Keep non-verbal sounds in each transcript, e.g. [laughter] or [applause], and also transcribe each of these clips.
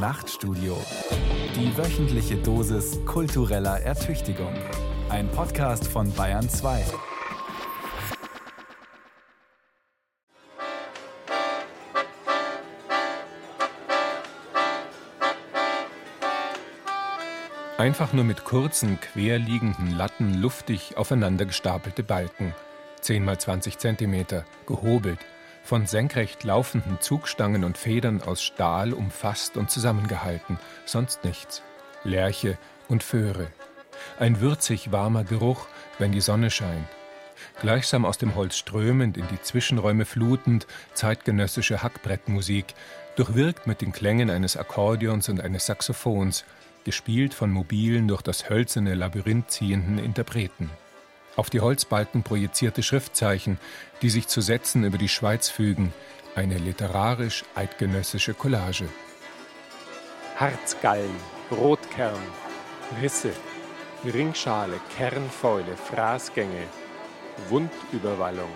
Nachtstudio. Die wöchentliche Dosis kultureller Ertüchtigung. Ein Podcast von Bayern 2. Einfach nur mit kurzen, querliegenden Latten luftig aufeinander gestapelte Balken. 10 mal 20 Zentimeter, gehobelt, von senkrecht laufenden Zugstangen und Federn aus Stahl umfasst und zusammengehalten, sonst nichts. Lerche und Föhre. Ein würzig warmer Geruch, wenn die Sonne scheint. Gleichsam aus dem Holz strömend, in die Zwischenräume flutend, zeitgenössische Hackbrettmusik, durchwirkt mit den Klängen eines Akkordeons und eines Saxophons, gespielt von mobilen, durch das hölzerne Labyrinth ziehenden Interpreten auf die Holzbalken projizierte Schriftzeichen, die sich zu Sätzen über die Schweiz fügen, eine literarisch-eidgenössische Collage. Harzgallen, Rotkern, Risse, Ringschale, Kernfäule, Fraßgänge, Wundüberwallung.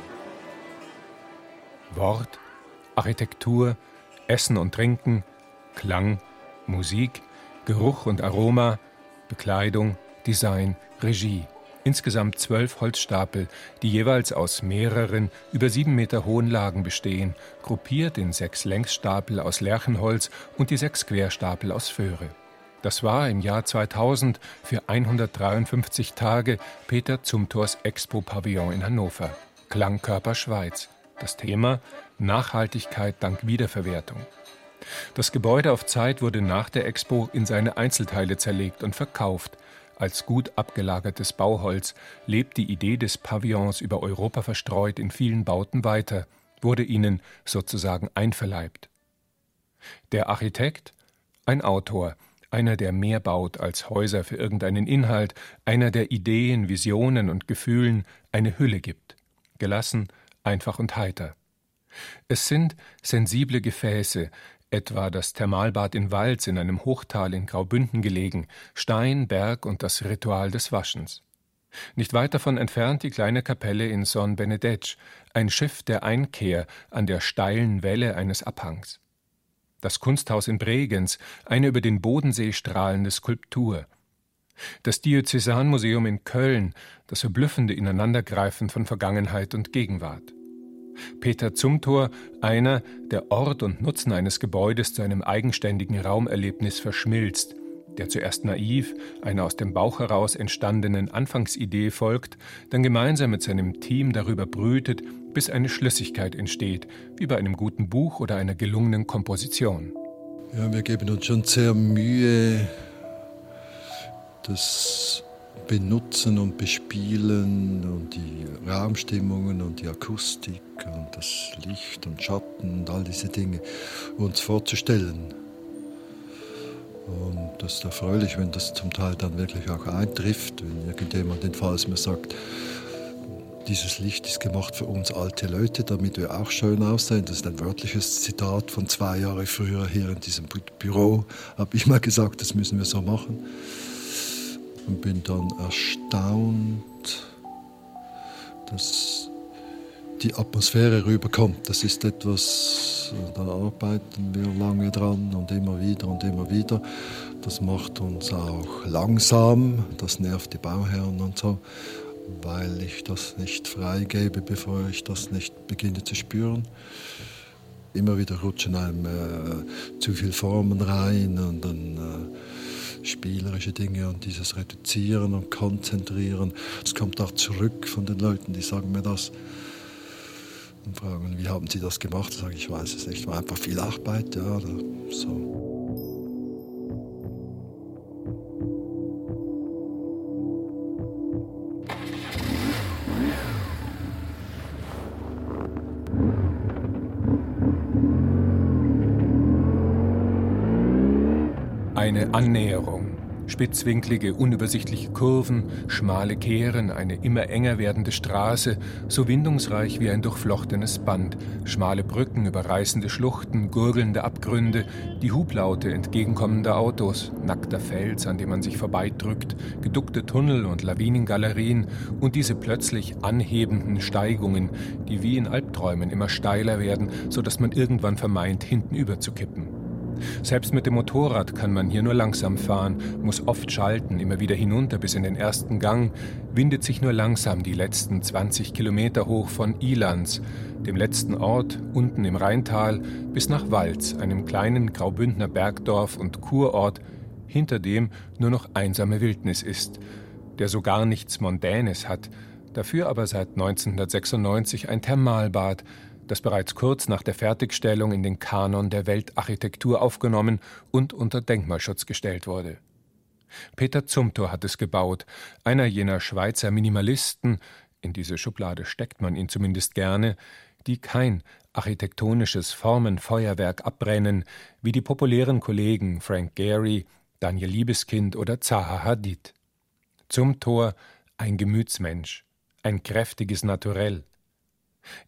Wort, Architektur, Essen und Trinken, Klang, Musik, Geruch und Aroma, Bekleidung, Design, Regie. Insgesamt zwölf Holzstapel, die jeweils aus mehreren, über sieben Meter hohen Lagen bestehen, gruppiert in sechs Längsstapel aus Lärchenholz und die sechs Querstapel aus Föhre. Das war im Jahr 2000 für 153 Tage Peter Zumthors Expo-Pavillon in Hannover. Klangkörper Schweiz. Das Thema Nachhaltigkeit dank Wiederverwertung. Das Gebäude auf Zeit wurde nach der Expo in seine Einzelteile zerlegt und verkauft, als gut abgelagertes Bauholz lebt die Idee des Pavillons über Europa verstreut in vielen Bauten weiter, wurde ihnen sozusagen einverleibt. Der Architekt? Ein Autor, einer, der mehr baut als Häuser für irgendeinen Inhalt, einer, der Ideen, Visionen und Gefühlen eine Hülle gibt. Gelassen, einfach und heiter. Es sind sensible Gefäße, etwa das Thermalbad in Walz in einem Hochtal in Graubünden gelegen, Stein, Berg und das Ritual des Waschens. Nicht weit davon entfernt die kleine Kapelle in Son Benedetsch, ein Schiff der Einkehr an der steilen Welle eines Abhangs. Das Kunsthaus in Bregenz, eine über den Bodensee strahlende Skulptur. Das Diözesanmuseum in Köln, das verblüffende Ineinandergreifen von Vergangenheit und Gegenwart. Peter Zumthor, einer, der Ort und Nutzen eines Gebäudes zu einem eigenständigen Raumerlebnis verschmilzt, der zuerst naiv einer aus dem Bauch heraus entstandenen Anfangsidee folgt, dann gemeinsam mit seinem Team darüber brütet, bis eine Schlüssigkeit entsteht, wie bei einem guten Buch oder einer gelungenen Komposition. Ja, wir geben uns schon sehr Mühe, das benutzen und bespielen und die Raumstimmungen und die Akustik und das Licht und Schatten und all diese Dinge uns vorzustellen. Und das ist erfreulich, wenn das zum Teil dann wirklich auch eintrifft, wenn irgendjemand den Fall mir sagt, dieses Licht ist gemacht für uns alte Leute, damit wir auch schön aussehen. Das ist ein wörtliches Zitat von zwei Jahren früher hier in diesem Büro. Habe ich mal gesagt, das müssen wir so machen und bin dann erstaunt, dass die Atmosphäre rüberkommt. Das ist etwas, da arbeiten wir lange dran und immer wieder und immer wieder. Das macht uns auch langsam, das nervt die Bauherren und so, weil ich das nicht freigebe, bevor ich das nicht beginne zu spüren. Immer wieder rutschen einem äh, zu viele Formen rein und dann äh, spielerische Dinge und dieses Reduzieren und Konzentrieren. Es kommt auch zurück von den Leuten, die sagen mir das und fragen, wie haben Sie das gemacht? Sage ich, weiß es nicht, war einfach viel Arbeit, ja, so. Annäherung. Spitzwinklige, unübersichtliche Kurven, schmale Kehren, eine immer enger werdende Straße, so windungsreich wie ein durchflochtenes Band, schmale Brücken über reißende Schluchten, gurgelnde Abgründe, die Hublaute entgegenkommender Autos, nackter Fels, an dem man sich vorbeidrückt, geduckte Tunnel und Lawinengalerien und diese plötzlich anhebenden Steigungen, die wie in Albträumen immer steiler werden, so dass man irgendwann vermeint, hintenüber zu kippen. Selbst mit dem Motorrad kann man hier nur langsam fahren, muss oft schalten, immer wieder hinunter bis in den ersten Gang, windet sich nur langsam die letzten 20 Kilometer hoch von Ilanz, dem letzten Ort unten im Rheintal, bis nach Walz, einem kleinen Graubündner Bergdorf und Kurort, hinter dem nur noch einsame Wildnis ist, der so gar nichts Mondänes hat, dafür aber seit 1996 ein Thermalbad, das bereits kurz nach der Fertigstellung in den Kanon der Weltarchitektur aufgenommen und unter Denkmalschutz gestellt wurde. Peter Zumthor hat es gebaut, einer jener Schweizer Minimalisten, in diese Schublade steckt man ihn zumindest gerne, die kein architektonisches Formenfeuerwerk abbrennen, wie die populären Kollegen Frank Gehry, Daniel Liebeskind oder Zaha Hadid. Zumthor ein Gemütsmensch, ein kräftiges Naturell,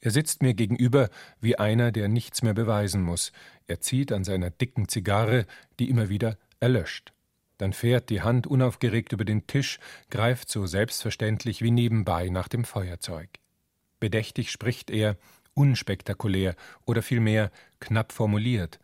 er sitzt mir gegenüber wie einer, der nichts mehr beweisen muss. Er zieht an seiner dicken Zigarre, die immer wieder erlöscht. Dann fährt die Hand unaufgeregt über den Tisch, greift so selbstverständlich wie nebenbei nach dem Feuerzeug. Bedächtig spricht er, unspektakulär oder vielmehr knapp formuliert.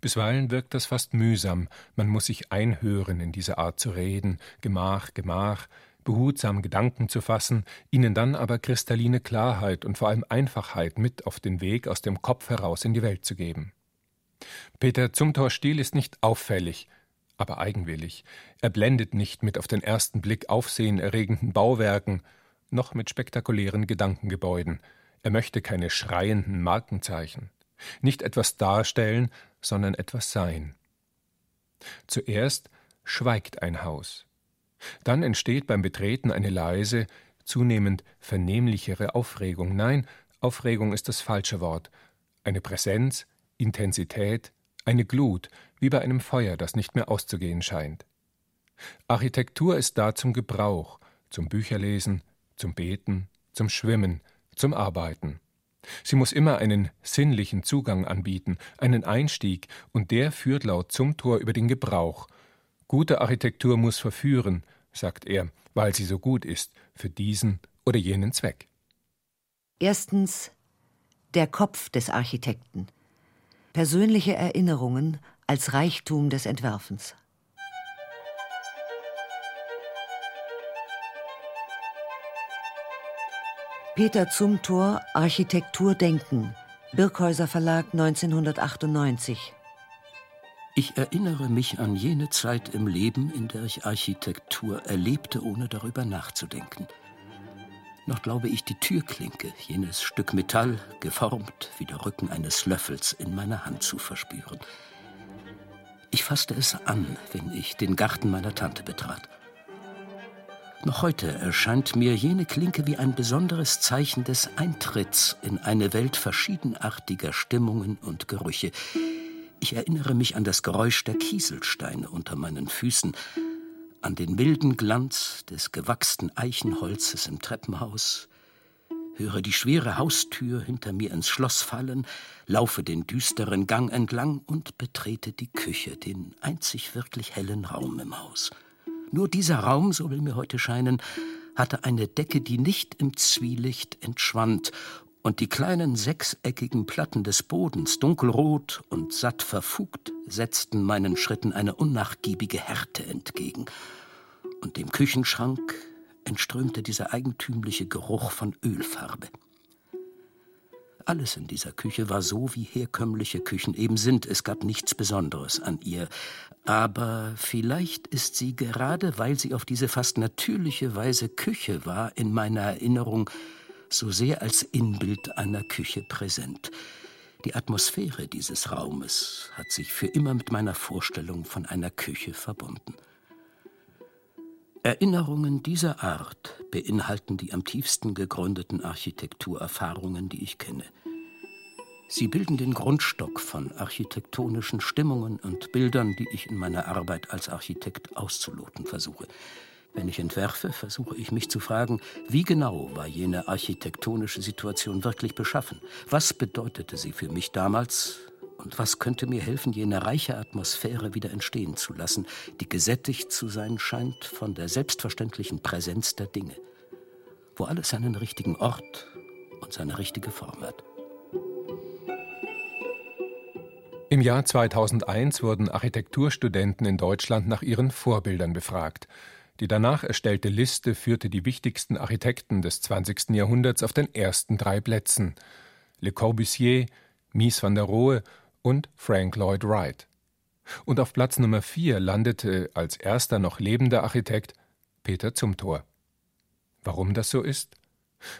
Bisweilen wirkt das fast mühsam, man muss sich einhören in diese Art zu reden, Gemach, Gemach, behutsam Gedanken zu fassen, ihnen dann aber kristalline Klarheit und vor allem Einfachheit mit auf den Weg aus dem Kopf heraus in die Welt zu geben. Peter Zumthors Stil ist nicht auffällig, aber eigenwillig. Er blendet nicht mit auf den ersten Blick aufsehenerregenden Bauwerken, noch mit spektakulären Gedankengebäuden. Er möchte keine schreienden Markenzeichen. Nicht etwas darstellen, sondern etwas sein. Zuerst schweigt ein Haus. Dann entsteht beim Betreten eine leise, zunehmend vernehmlichere Aufregung. Nein, Aufregung ist das falsche Wort. Eine Präsenz, Intensität, eine Glut, wie bei einem Feuer, das nicht mehr auszugehen scheint. Architektur ist da zum Gebrauch, zum Bücherlesen, zum Beten, zum Schwimmen, zum Arbeiten. Sie muss immer einen sinnlichen Zugang anbieten, einen Einstieg, und der führt laut Zumthor über den Gebrauch, Gute Architektur muss verführen, sagt er, weil sie so gut ist für diesen oder jenen Zweck. Erstens der Kopf des Architekten. Persönliche Erinnerungen als Reichtum des Entwerfens. Peter Zumthor Architektur denken. Birkhäuser Verlag 1998 ich erinnere mich an jene Zeit im Leben, in der ich Architektur erlebte, ohne darüber nachzudenken. Noch glaube ich die Türklinke, jenes Stück Metall, geformt wie der Rücken eines Löffels, in meiner Hand zu verspüren. Ich fasste es an, wenn ich den Garten meiner Tante betrat. Noch heute erscheint mir jene Klinke wie ein besonderes Zeichen des Eintritts in eine Welt verschiedenartiger Stimmungen und Gerüche, ich erinnere mich an das Geräusch der Kieselsteine unter meinen Füßen, an den milden Glanz des gewachsenen Eichenholzes im Treppenhaus, höre die schwere Haustür hinter mir ins Schloss fallen, laufe den düsteren Gang entlang und betrete die Küche, den einzig wirklich hellen Raum im Haus. Nur dieser Raum, so will mir heute scheinen, hatte eine Decke, die nicht im Zwielicht entschwand und die kleinen sechseckigen Platten des Bodens, dunkelrot und satt verfugt, setzten meinen Schritten eine unnachgiebige Härte entgegen. Und dem Küchenschrank entströmte dieser eigentümliche Geruch von Ölfarbe. Alles in dieser Küche war so, wie herkömmliche Küchen eben sind. Es gab nichts Besonderes an ihr. Aber vielleicht ist sie gerade, weil sie auf diese fast natürliche Weise Küche war, in meiner Erinnerung so sehr als Inbild einer Küche präsent. Die Atmosphäre dieses Raumes hat sich für immer mit meiner Vorstellung von einer Küche verbunden. Erinnerungen dieser Art beinhalten die am tiefsten gegründeten Architekturerfahrungen, die ich kenne. Sie bilden den Grundstock von architektonischen Stimmungen und Bildern, die ich in meiner Arbeit als Architekt auszuloten versuche. Wenn ich entwerfe, versuche ich mich zu fragen, wie genau war jene architektonische Situation wirklich beschaffen? Was bedeutete sie für mich damals? Und was könnte mir helfen, jene reiche Atmosphäre wieder entstehen zu lassen, die gesättigt zu sein scheint von der selbstverständlichen Präsenz der Dinge, wo alles seinen richtigen Ort und seine richtige Form hat? Im Jahr 2001 wurden Architekturstudenten in Deutschland nach ihren Vorbildern befragt. Die danach erstellte Liste führte die wichtigsten Architekten des 20. Jahrhunderts auf den ersten drei Plätzen: Le Corbusier, Mies van der Rohe und Frank Lloyd Wright. Und auf Platz Nummer 4 landete als erster noch lebender Architekt Peter Zumthor. Warum das so ist?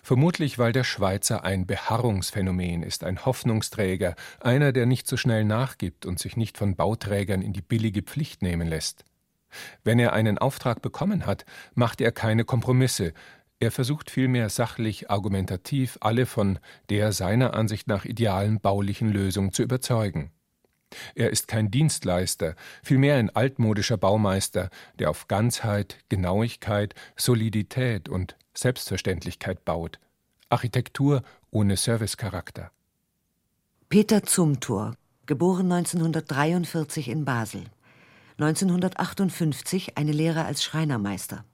Vermutlich, weil der Schweizer ein Beharrungsphänomen ist, ein Hoffnungsträger, einer, der nicht so schnell nachgibt und sich nicht von Bauträgern in die billige Pflicht nehmen lässt. Wenn er einen Auftrag bekommen hat, macht er keine Kompromisse, er versucht vielmehr sachlich argumentativ alle von der seiner Ansicht nach idealen baulichen Lösung zu überzeugen. Er ist kein Dienstleister, vielmehr ein altmodischer Baumeister, der auf Ganzheit, Genauigkeit, Solidität und Selbstverständlichkeit baut. Architektur ohne Servicecharakter. Peter Zumthor, geboren 1943 in Basel. 1958 eine Lehre als Schreinermeister.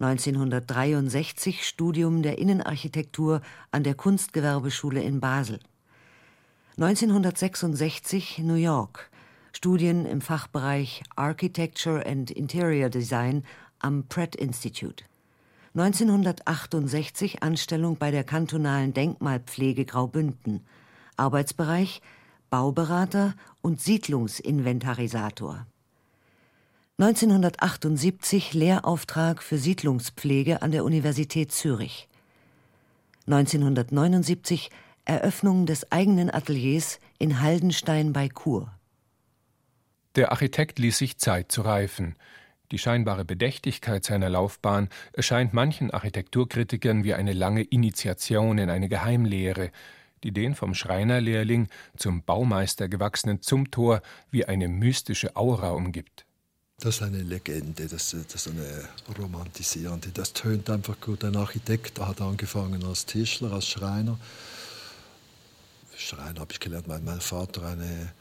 1963 Studium der Innenarchitektur an der Kunstgewerbeschule in Basel. 1966 New York. Studien im Fachbereich Architecture and Interior Design am Pratt Institute. 1968 Anstellung bei der kantonalen Denkmalpflege Graubünden. Arbeitsbereich Bauberater und Siedlungsinventarisator. 1978 Lehrauftrag für Siedlungspflege an der Universität Zürich. 1979 Eröffnung des eigenen Ateliers in Haldenstein bei Chur. Der Architekt ließ sich Zeit zu reifen. Die scheinbare Bedächtigkeit seiner Laufbahn erscheint manchen Architekturkritikern wie eine lange Initiation in eine Geheimlehre, die den vom Schreinerlehrling zum Baumeister gewachsenen Zumthor wie eine mystische Aura umgibt. Das ist eine Legende, das, ist eine romantisierende. Das tönt einfach gut. Ein Architekt hat angefangen als Tischler, als Schreiner. Schreiner habe ich gelernt, weil mein Vater eine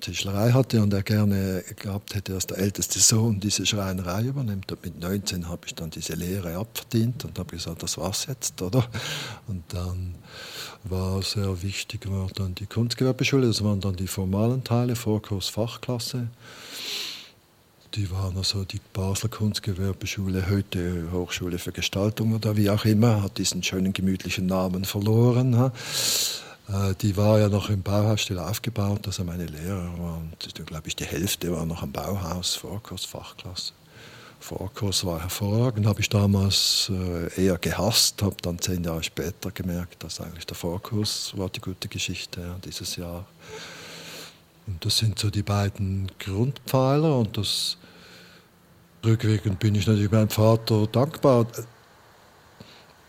Tischlerei hatte und er gerne gehabt hätte, dass der älteste Sohn diese Schreinerei übernimmt. Und mit 19 habe ich dann diese Lehre abverdient und habe gesagt, das war's jetzt, oder? Und dann war sehr wichtig, war dann die Kunstgewerbeschule, das waren dann die formalen Teile, Vorkurs, Fachklasse. Die waren also die Basler Kunstgewerbeschule, heute Hochschule für Gestaltung oder wie auch immer, hat diesen schönen gemütlichen Namen verloren. Äh, die war ja noch im Bauhausstil aufgebaut, also meine Lehrer waren, glaube ich, die Hälfte war noch am Bauhaus, Vorkurs, Fachklasse. Vorkurs war hervorragend, habe ich damals äh, eher gehasst, habe dann zehn Jahre später gemerkt, dass eigentlich der Vorkurs war die gute Geschichte dieses Jahr. Und das sind so die beiden Grundpfeiler und das rückwirkend bin ich natürlich meinem Vater dankbar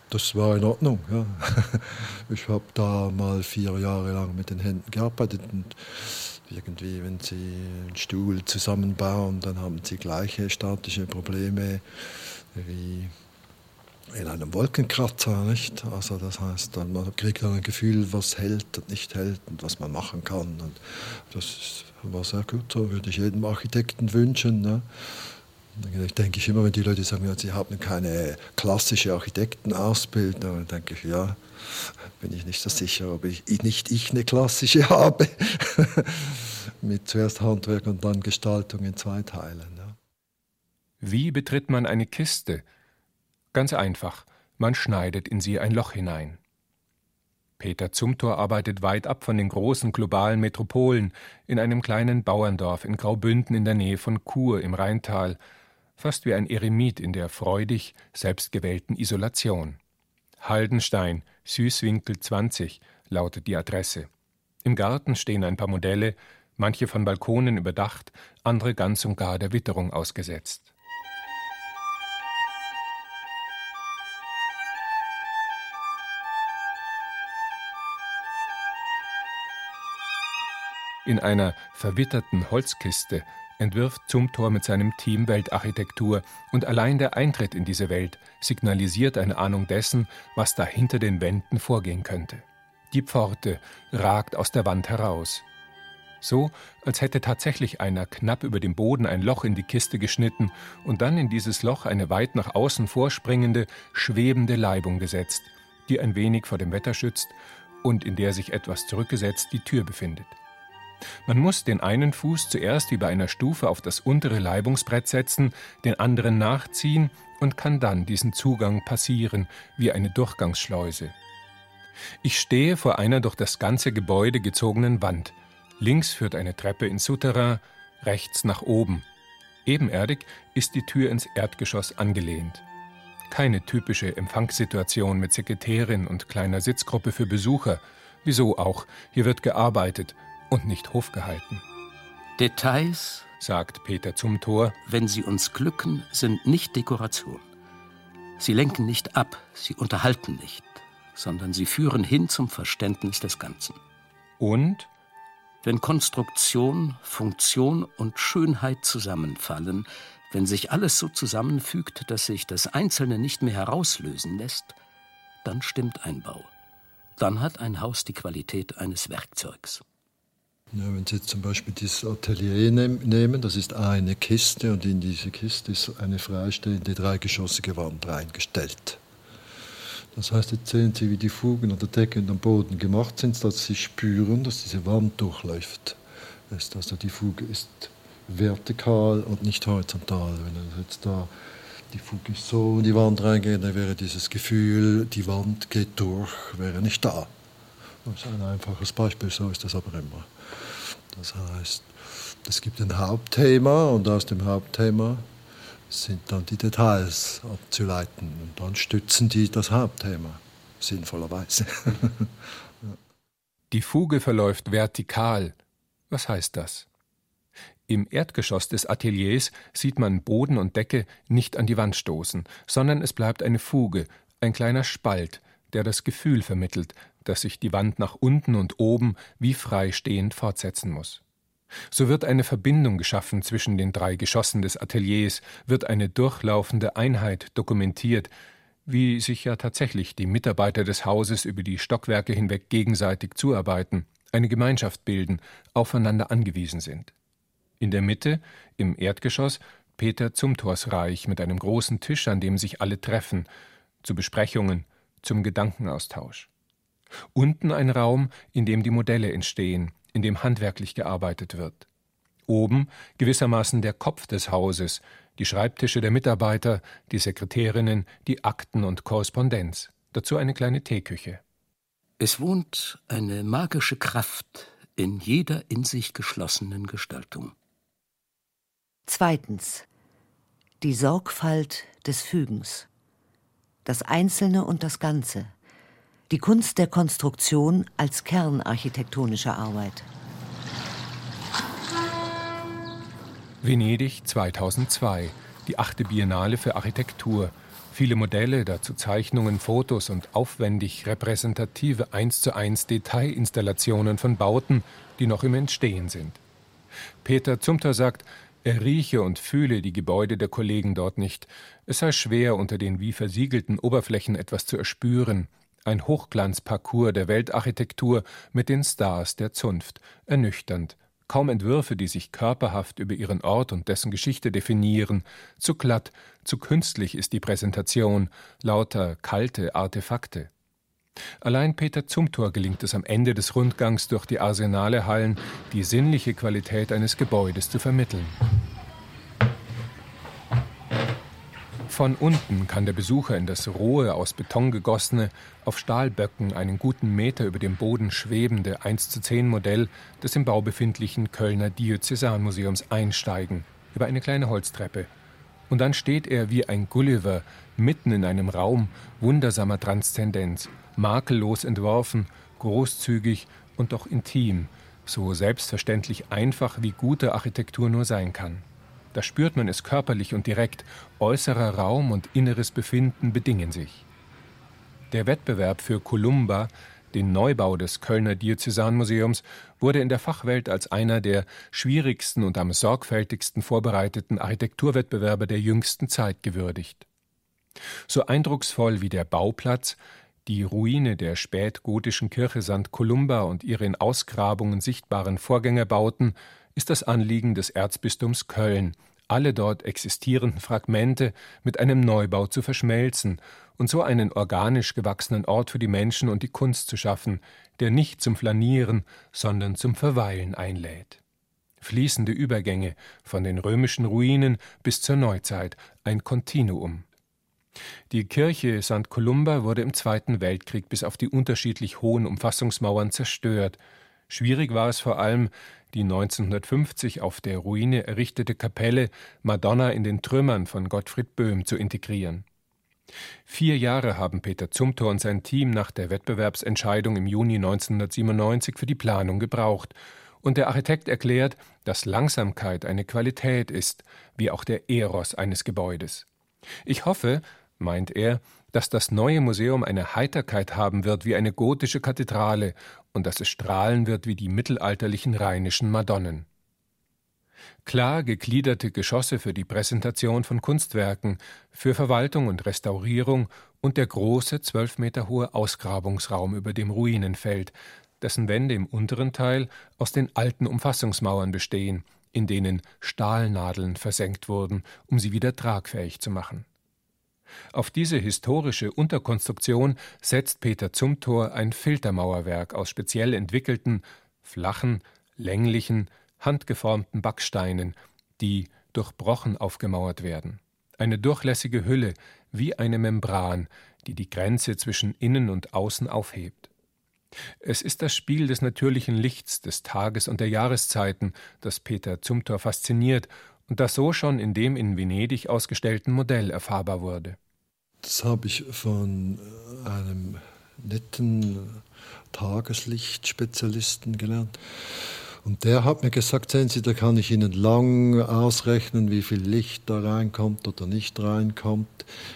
das war in Ordnung. Ja. [laughs] Ich habe da mal vier Jahre lang mit den Händen gearbeitet und irgendwie, wenn Sie einen Stuhl zusammenbauen, dann haben Sie gleiche statische Probleme wie in einem Wolkenkratzer, nicht? Also das heißt, man kriegt dann ein Gefühl, was hält und nicht hält und was man machen kann. Und das war sehr gut, so würde ich jedem Architekten wünschen. Ne? Ich denke ich immer, wenn die Leute sagen, sie haben keine klassische Architektenausbildung, dann denke ich, ja, bin ich nicht so sicher, ob ich nicht ich eine klassische [laughs] habe. Mit zuerst Handwerk und dann Gestaltung in zwei Teilen. Ja. Wie betritt man eine Kiste? Ganz einfach, man schneidet in sie ein Loch hinein. Peter Zumthor arbeitet weit ab von den großen globalen Metropolen in einem kleinen Bauerndorf in Graubünden in der Nähe von Chur im Rheintal, fast wie ein Eremit in der freudig selbstgewählten Isolation. Haldenstein, Süßwinkel 20 lautet die Adresse. Im Garten stehen ein paar Modelle, manche von Balkonen überdacht, andere ganz und gar der Witterung ausgesetzt. In einer verwitterten Holzkiste entwirft Zumthor mit seinem Team Weltarchitektur und allein der Eintritt in diese Welt signalisiert eine Ahnung dessen, was da hinter den Wänden vorgehen könnte. Die Pforte ragt aus der Wand heraus. So, als hätte tatsächlich einer knapp über dem Boden ein Loch in die Kiste geschnitten und dann in dieses Loch eine weit nach außen vorspringende, schwebende Leibung gesetzt, die ein wenig vor dem Wetter schützt und in der sich etwas zurückgesetzt die Tür befindet. Man muss den einen Fuß zuerst wie bei einer Stufe auf das untere Leibungsbrett setzen, den anderen nachziehen und kann dann diesen Zugang passieren wie eine Durchgangsschleuse. Ich stehe vor einer durch das ganze Gebäude gezogenen Wand. Links führt eine Treppe ins Souterrain, rechts nach oben. Ebenerdig ist die Tür ins Erdgeschoss angelehnt. Keine typische Empfangssituation mit Sekretärin und kleiner Sitzgruppe für Besucher. Wieso auch? Hier wird gearbeitet und nicht Hof gehalten. Details, sagt Peter zum Tor, wenn sie uns glücken, sind nicht Dekoration. Sie lenken nicht ab, sie unterhalten nicht, sondern sie führen hin zum Verständnis des Ganzen. Und? Wenn Konstruktion, Funktion und Schönheit zusammenfallen, wenn sich alles so zusammenfügt, dass sich das Einzelne nicht mehr herauslösen lässt, dann stimmt ein Bau. Dann hat ein Haus die Qualität eines Werkzeugs. Ja, wenn Sie jetzt zum Beispiel dieses Atelier nehmen, das ist eine Kiste und in diese Kiste ist eine freistehende dreigeschossige Wand reingestellt. Das heißt, jetzt sehen Sie, wie die Fugen an der Decke und am Boden gemacht sind, dass Sie spüren, dass diese Wand durchläuft. Also die Fuge ist vertikal und nicht horizontal. Wenn jetzt da die Fuge so in die Wand reingeht, dann wäre dieses Gefühl, die Wand geht durch, wäre nicht da. Das ist ein einfaches Beispiel, so ist das aber immer. Das heißt, es gibt ein Hauptthema und aus dem Hauptthema sind dann die Details abzuleiten und dann stützen die das Hauptthema, sinnvollerweise. Die Fuge verläuft vertikal. Was heißt das? Im Erdgeschoss des Ateliers sieht man Boden und Decke nicht an die Wand stoßen, sondern es bleibt eine Fuge, ein kleiner Spalt, der das Gefühl vermittelt, dass sich die Wand nach unten und oben wie freistehend fortsetzen muss. So wird eine Verbindung geschaffen zwischen den drei Geschossen des Ateliers, wird eine durchlaufende Einheit dokumentiert, wie sich ja tatsächlich die Mitarbeiter des Hauses über die Stockwerke hinweg gegenseitig zuarbeiten, eine Gemeinschaft bilden, aufeinander angewiesen sind. In der Mitte, im Erdgeschoss, Peter Zumtorsreich mit einem großen Tisch, an dem sich alle treffen, zu Besprechungen, zum Gedankenaustausch. Unten ein Raum, in dem die Modelle entstehen, in dem handwerklich gearbeitet wird. Oben gewissermaßen der Kopf des Hauses, die Schreibtische der Mitarbeiter, die Sekretärinnen, die Akten und Korrespondenz, dazu eine kleine Teeküche. Es wohnt eine magische Kraft in jeder in sich geschlossenen Gestaltung. Zweitens. Die Sorgfalt des Fügens. Das Einzelne und das Ganze die Kunst der Konstruktion als kernarchitektonischer Arbeit. Venedig 2002, die achte Biennale für Architektur. Viele Modelle, dazu Zeichnungen, Fotos und aufwendig repräsentative 1 zu 1 Detailinstallationen von Bauten, die noch im Entstehen sind. Peter Zumter sagt, er rieche und fühle die Gebäude der Kollegen dort nicht. Es sei schwer, unter den wie versiegelten Oberflächen etwas zu erspüren, ein Hochglanzparcours der Weltarchitektur mit den Stars der Zunft, ernüchternd, kaum Entwürfe, die sich körperhaft über ihren Ort und dessen Geschichte definieren, zu glatt, zu künstlich ist die Präsentation, lauter kalte Artefakte. Allein Peter Zumthor gelingt es am Ende des Rundgangs durch die Arsenale-Hallen, die sinnliche Qualität eines Gebäudes zu vermitteln. Von unten kann der Besucher in das rohe, aus Beton gegossene, auf Stahlböcken einen guten Meter über dem Boden schwebende 1 zu 10 Modell des im Bau befindlichen Kölner Diözesanmuseums einsteigen, über eine kleine Holztreppe. Und dann steht er wie ein Gulliver mitten in einem Raum wundersamer Transzendenz, makellos entworfen, großzügig und doch intim, so selbstverständlich einfach wie gute Architektur nur sein kann. Da spürt man es körperlich und direkt, äußerer Raum und inneres Befinden bedingen sich. Der Wettbewerb für Columba, den Neubau des Kölner Diözesanmuseums, wurde in der Fachwelt als einer der schwierigsten und am sorgfältigsten vorbereiteten Architekturwettbewerbe der jüngsten Zeit gewürdigt. So eindrucksvoll wie der Bauplatz, die Ruine der spätgotischen Kirche St. Columba und ihre in Ausgrabungen sichtbaren Vorgängerbauten ist das Anliegen des Erzbistums Köln, alle dort existierenden Fragmente mit einem Neubau zu verschmelzen und so einen organisch gewachsenen Ort für die Menschen und die Kunst zu schaffen, der nicht zum Flanieren, sondern zum Verweilen einlädt. Fließende Übergänge von den römischen Ruinen bis zur Neuzeit, ein Kontinuum. Die Kirche St. Columba wurde im Zweiten Weltkrieg bis auf die unterschiedlich hohen Umfassungsmauern zerstört. Schwierig war es vor allem, die 1950 auf der Ruine errichtete Kapelle Madonna in den Trümmern von Gottfried Böhm zu integrieren. Vier Jahre haben Peter Zumthor und sein Team nach der Wettbewerbsentscheidung im Juni 1997 für die Planung gebraucht, und der Architekt erklärt, dass Langsamkeit eine Qualität ist, wie auch der Eros eines Gebäudes. Ich hoffe, meint er, dass das neue Museum eine Heiterkeit haben wird wie eine gotische Kathedrale und dass es strahlen wird wie die mittelalterlichen rheinischen Madonnen. Klar gegliederte Geschosse für die Präsentation von Kunstwerken, für Verwaltung und Restaurierung und der große, zwölf Meter hohe Ausgrabungsraum über dem Ruinenfeld, dessen Wände im unteren Teil aus den alten Umfassungsmauern bestehen, in denen Stahlnadeln versenkt wurden, um sie wieder tragfähig zu machen. Auf diese historische Unterkonstruktion setzt Peter Zumthor ein Filtermauerwerk aus speziell entwickelten, flachen, länglichen, handgeformten Backsteinen, die durchbrochen aufgemauert werden. Eine durchlässige Hülle, wie eine Membran, die die Grenze zwischen innen und außen aufhebt. Es ist das Spiel des natürlichen Lichts, des Tages und der Jahreszeiten, das Peter Zumthor fasziniert und das so schon in dem in Venedig ausgestellten Modell erfahrbar wurde. Das habe ich von äh, einem netten Tageslichtspezialisten gelernt. Und der hat mir gesagt, sehen Sie, da kann ich Ihnen lang ausrechnen, wie viel Licht da reinkommt oder nicht reinkommt.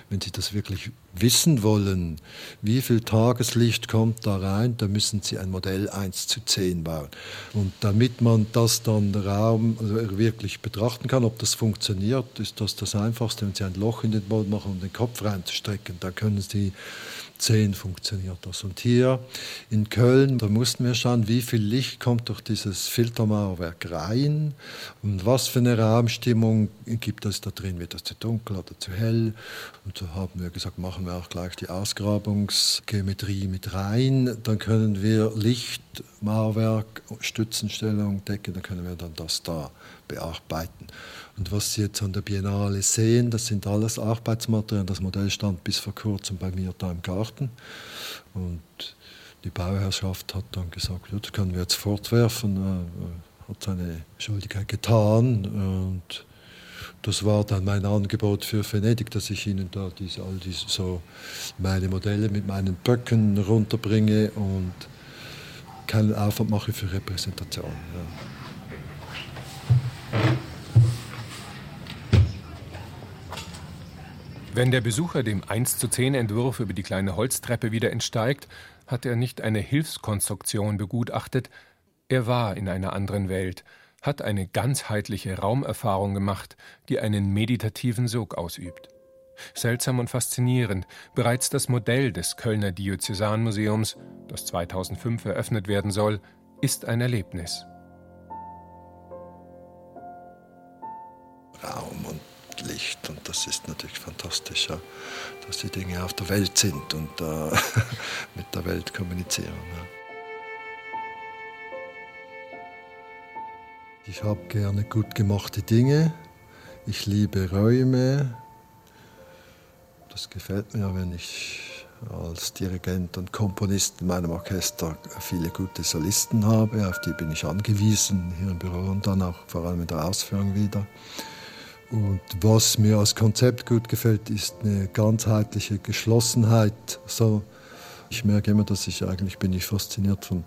Wenn Sie das wirklich wissen wollen, wie viel Tageslicht kommt da rein, dann müssen Sie ein Modell 1 zu 10 bauen. Und damit man das dann Raum also wirklich betrachten kann, ob das funktioniert, ist das das Einfachste, wenn Sie ein Loch in den Boden machen, um den Kopf reinzustrecken. Da können Sie 10 funktioniert das. Und hier in Köln, da mussten wir schauen, wie viel Licht kommt durch dieses Filtermauerwerk rein und was für eine Raumstimmung gibt es da drin, wird das zu dunkel oder zu hell. Und so haben wir gesagt, machen wir auch gleich die Ausgrabungsgeometrie mit rein, dann können wir Licht, Mauerwerk, Stützenstellung, Decke, dann können wir dann das da bearbeiten. Und was Sie jetzt an der Biennale sehen, das sind alles Arbeitsmaterialien. Das Modell stand bis vor kurzem bei mir da im Garten. Und die Bauherrschaft hat dann gesagt, ja, das können wir jetzt fortwerfen. Äh, hat seine Schuldigkeit getan. Und das war dann mein Angebot für Venedig, dass ich Ihnen da diese, all diese so meine Modelle mit meinen Böcken runterbringe und keinen Aufwand mache für Repräsentation. Ja. Wenn der Besucher dem 1 zu 10 Entwurf über die kleine Holztreppe wieder entsteigt, hat er nicht eine Hilfskonstruktion begutachtet, er war in einer anderen Welt, hat eine ganzheitliche Raumerfahrung gemacht, die einen meditativen Sog ausübt. Seltsam und faszinierend, bereits das Modell des Kölner Diözesanmuseums, das 2005 eröffnet werden soll, ist ein Erlebnis. Licht und das ist natürlich fantastisch, ja, dass die Dinge auf der Welt sind und äh, [laughs] mit der Welt kommunizieren. Ja. Ich habe gerne gut gemachte Dinge. Ich liebe Räume. Das gefällt mir, wenn ich als Dirigent und Komponist in meinem Orchester viele gute Solisten habe. Auf die bin ich angewiesen, hier im Büro und dann auch vor allem in der Ausführung wieder. Und was mir als Konzept gut gefällt, ist eine ganzheitliche Geschlossenheit. So, ich merke immer, dass ich eigentlich bin ich fasziniert von,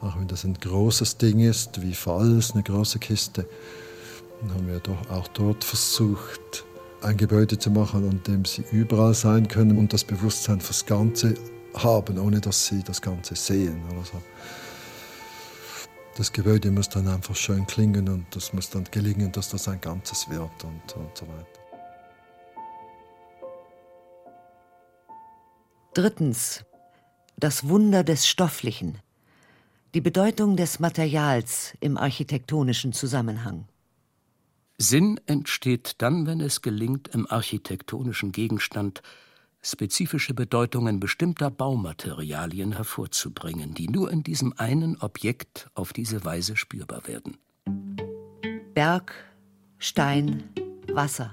auch wenn das ein großes Ding ist, wie Falls, eine große Kiste, dann haben wir doch auch dort versucht, ein Gebäude zu machen, an dem sie überall sein können und das Bewusstsein fürs Ganze haben, ohne dass sie das Ganze sehen. Oder so das Gebäude muss dann einfach schön klingen und das muss dann gelingen, dass das ein Ganzes wird und, und so weiter. Drittens. Das Wunder des Stofflichen. Die Bedeutung des Materials im architektonischen Zusammenhang. Sinn entsteht dann, wenn es gelingt, im architektonischen Gegenstand spezifische Bedeutungen bestimmter Baumaterialien hervorzubringen, die nur in diesem einen Objekt auf diese Weise spürbar werden. Berg, Stein, Wasser.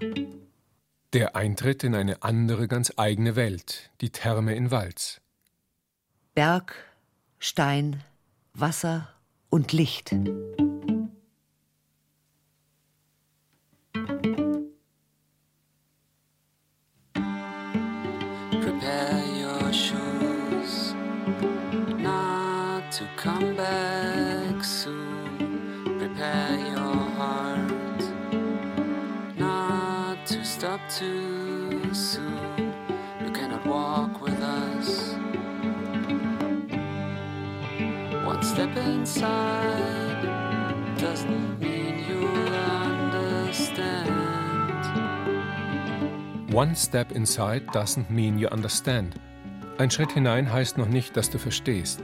Der Eintritt in eine andere, ganz eigene Welt, die Therme in Walz. Berg, Stein, Wasser und Licht. Too soon. You cannot walk with us. One step inside doesn't mean you'll understand. One step inside doesn't mean you understand. Ein Schritt hinein heißt noch nicht, dass du verstehst.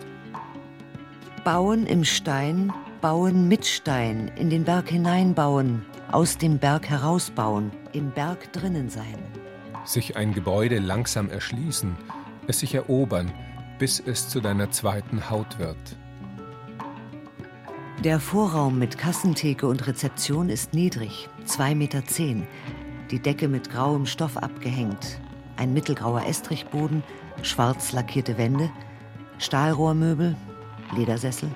Bauen im Stein, bauen mit Stein, in den Berg hineinbauen, aus dem Berg herausbauen, im Berg drinnen sein. Sich ein Gebäude langsam erschließen, es sich erobern, bis es zu deiner zweiten Haut wird. Der Vorraum mit Kassentheke und Rezeption ist niedrig, 2,10 Meter. Die Decke mit grauem Stoff abgehängt. Ein mittelgrauer Estrichboden, schwarz lackierte Wände, Stahlrohrmöbel, Ledersessel,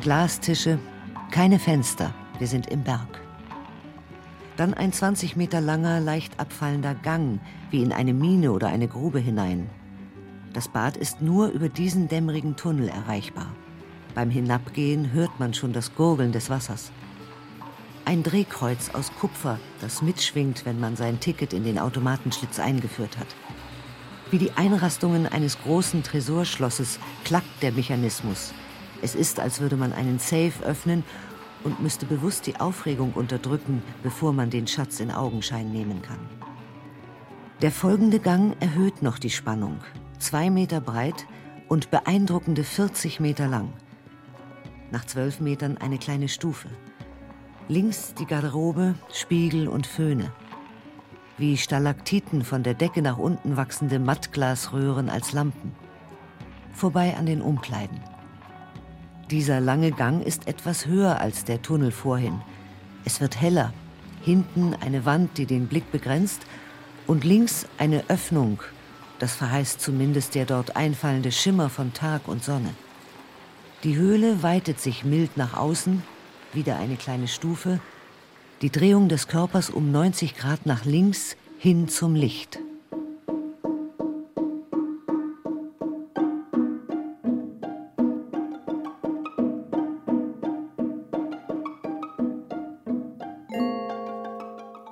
Glastische, keine Fenster. Wir sind im Berg. Dann ein 20 Meter langer, leicht abfallender Gang, wie in eine Mine oder eine Grube hinein. Das Bad ist nur über diesen dämmerigen Tunnel erreichbar. Beim Hinabgehen hört man schon das Gurgeln des Wassers. Ein Drehkreuz aus Kupfer, das mitschwingt, wenn man sein Ticket in den Automatenschlitz eingeführt hat. Wie die Einrastungen eines großen Tresorschlosses klackt der Mechanismus. Es ist, als würde man einen Safe öffnen und müsste bewusst die Aufregung unterdrücken, bevor man den Schatz in Augenschein nehmen kann. Der folgende Gang erhöht noch die Spannung. Zwei Meter breit und beeindruckende 40 Meter lang. Nach zwölf Metern eine kleine Stufe. Links die Garderobe, Spiegel und Föhne. Wie Stalaktiten von der Decke nach unten wachsende Mattglasröhren als Lampen. Vorbei an den Umkleiden. Dieser lange Gang ist etwas höher als der Tunnel vorhin. Es wird heller. Hinten eine Wand, die den Blick begrenzt, und links eine Öffnung. Das verheißt zumindest der dort einfallende Schimmer von Tag und Sonne. Die Höhle weitet sich mild nach außen, wieder eine kleine Stufe, die Drehung des Körpers um 90 Grad nach links hin zum Licht.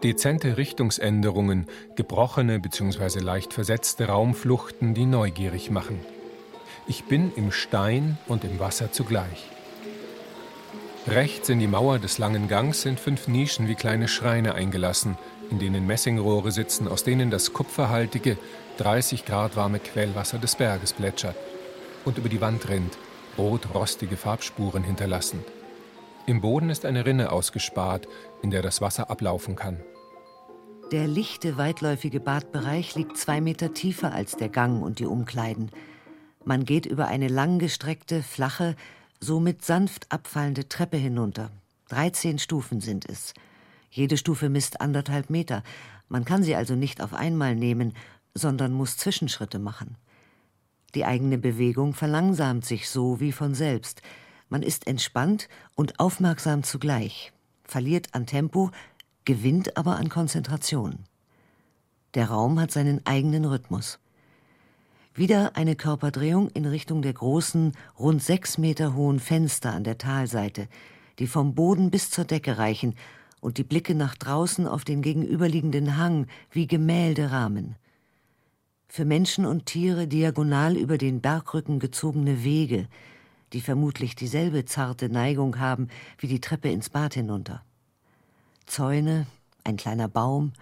Dezente Richtungsänderungen, gebrochene bzw. leicht versetzte Raumfluchten, die neugierig machen. Ich bin im Stein und im Wasser zugleich. Rechts in die Mauer des langen Gangs sind fünf Nischen wie kleine Schreine eingelassen, in denen Messingrohre sitzen, aus denen das kupferhaltige, 30 Grad warme Quellwasser des Berges plätschert und über die Wand rinnt, rot-rostige Farbspuren hinterlassend. Im Boden ist eine Rinne ausgespart, in der das Wasser ablaufen kann. Der lichte, weitläufige Badbereich liegt zwei Meter tiefer als der Gang und die Umkleiden. Man geht über eine langgestreckte, flache, somit sanft abfallende Treppe hinunter. Dreizehn Stufen sind es. Jede Stufe misst anderthalb Meter. Man kann sie also nicht auf einmal nehmen, sondern muss Zwischenschritte machen. Die eigene Bewegung verlangsamt sich so wie von selbst. Man ist entspannt und aufmerksam zugleich, verliert an Tempo, gewinnt aber an Konzentration. Der Raum hat seinen eigenen Rhythmus. Wieder eine Körperdrehung in Richtung der großen, rund sechs Meter hohen Fenster an der Talseite, die vom Boden bis zur Decke reichen und die Blicke nach draußen auf den gegenüberliegenden Hang wie Gemälde rahmen. Für Menschen und Tiere diagonal über den Bergrücken gezogene Wege, die vermutlich dieselbe zarte Neigung haben wie die Treppe ins Bad hinunter. Zäune, ein kleiner Baum,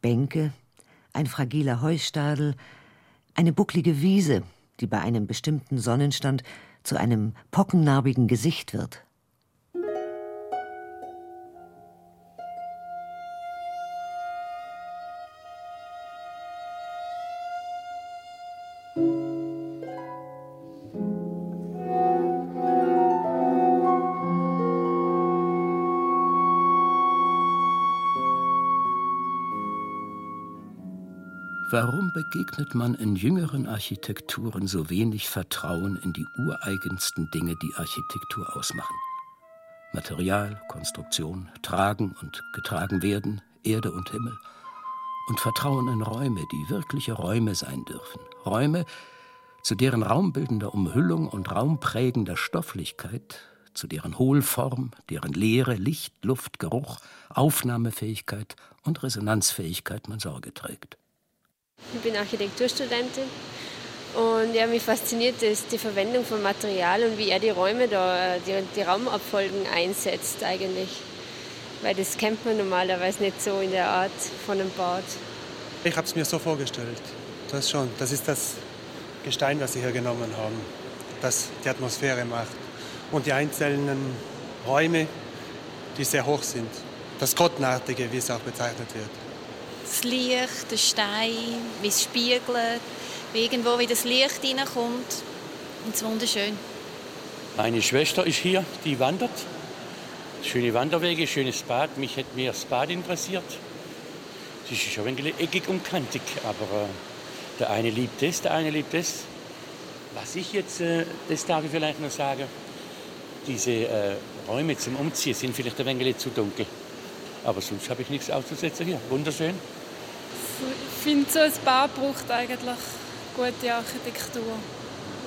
Bänke, ein fragiler Heustadel, eine bucklige Wiese, die bei einem bestimmten Sonnenstand zu einem pockennarbigen Gesicht wird. Begegnet man in jüngeren Architekturen so wenig Vertrauen in die ureigensten Dinge, die Architektur ausmachen? Material, Konstruktion, Tragen und getragen werden, Erde und Himmel. Und Vertrauen in Räume, die wirkliche Räume sein dürfen. Räume, zu deren raumbildender Umhüllung und raumprägender Stofflichkeit, zu deren Hohlform, deren Leere, Licht, Luft, Geruch, Aufnahmefähigkeit und Resonanzfähigkeit man Sorge trägt. Ich bin Architekturstudentin und ja, mich fasziniert das, die Verwendung von Material und wie er die Räume da, die, die Raumabfolgen einsetzt eigentlich. Weil das kennt man normalerweise nicht so in der Art von einem Bad. Ich habe es mir so vorgestellt. Das schon. Das ist das Gestein, was Sie hier genommen haben, das die Atmosphäre macht. Und die einzelnen Räume, die sehr hoch sind. Das Grottenartige, wie es auch bezeichnet wird. Das Licht, der Stein, wie es spiegelt, wie irgendwo wie das Licht reinkommt. Und es ist wunderschön. Meine Schwester ist hier, die wandert. Schöne Wanderwege, schönes Bad. Mich hätte mehr das Bad interessiert. Es ist schon ein wenig eckig und kantig, aber äh, der eine liebt das, der eine liebt das. Was ich jetzt, äh, das darf ich vielleicht noch sagen, diese äh, Räume zum Umziehen sind vielleicht ein wenig zu dunkel. Aber sonst habe ich nichts auszusetzen hier. Wunderschön. Ich finde, so ein Bad braucht eigentlich gute Architektur,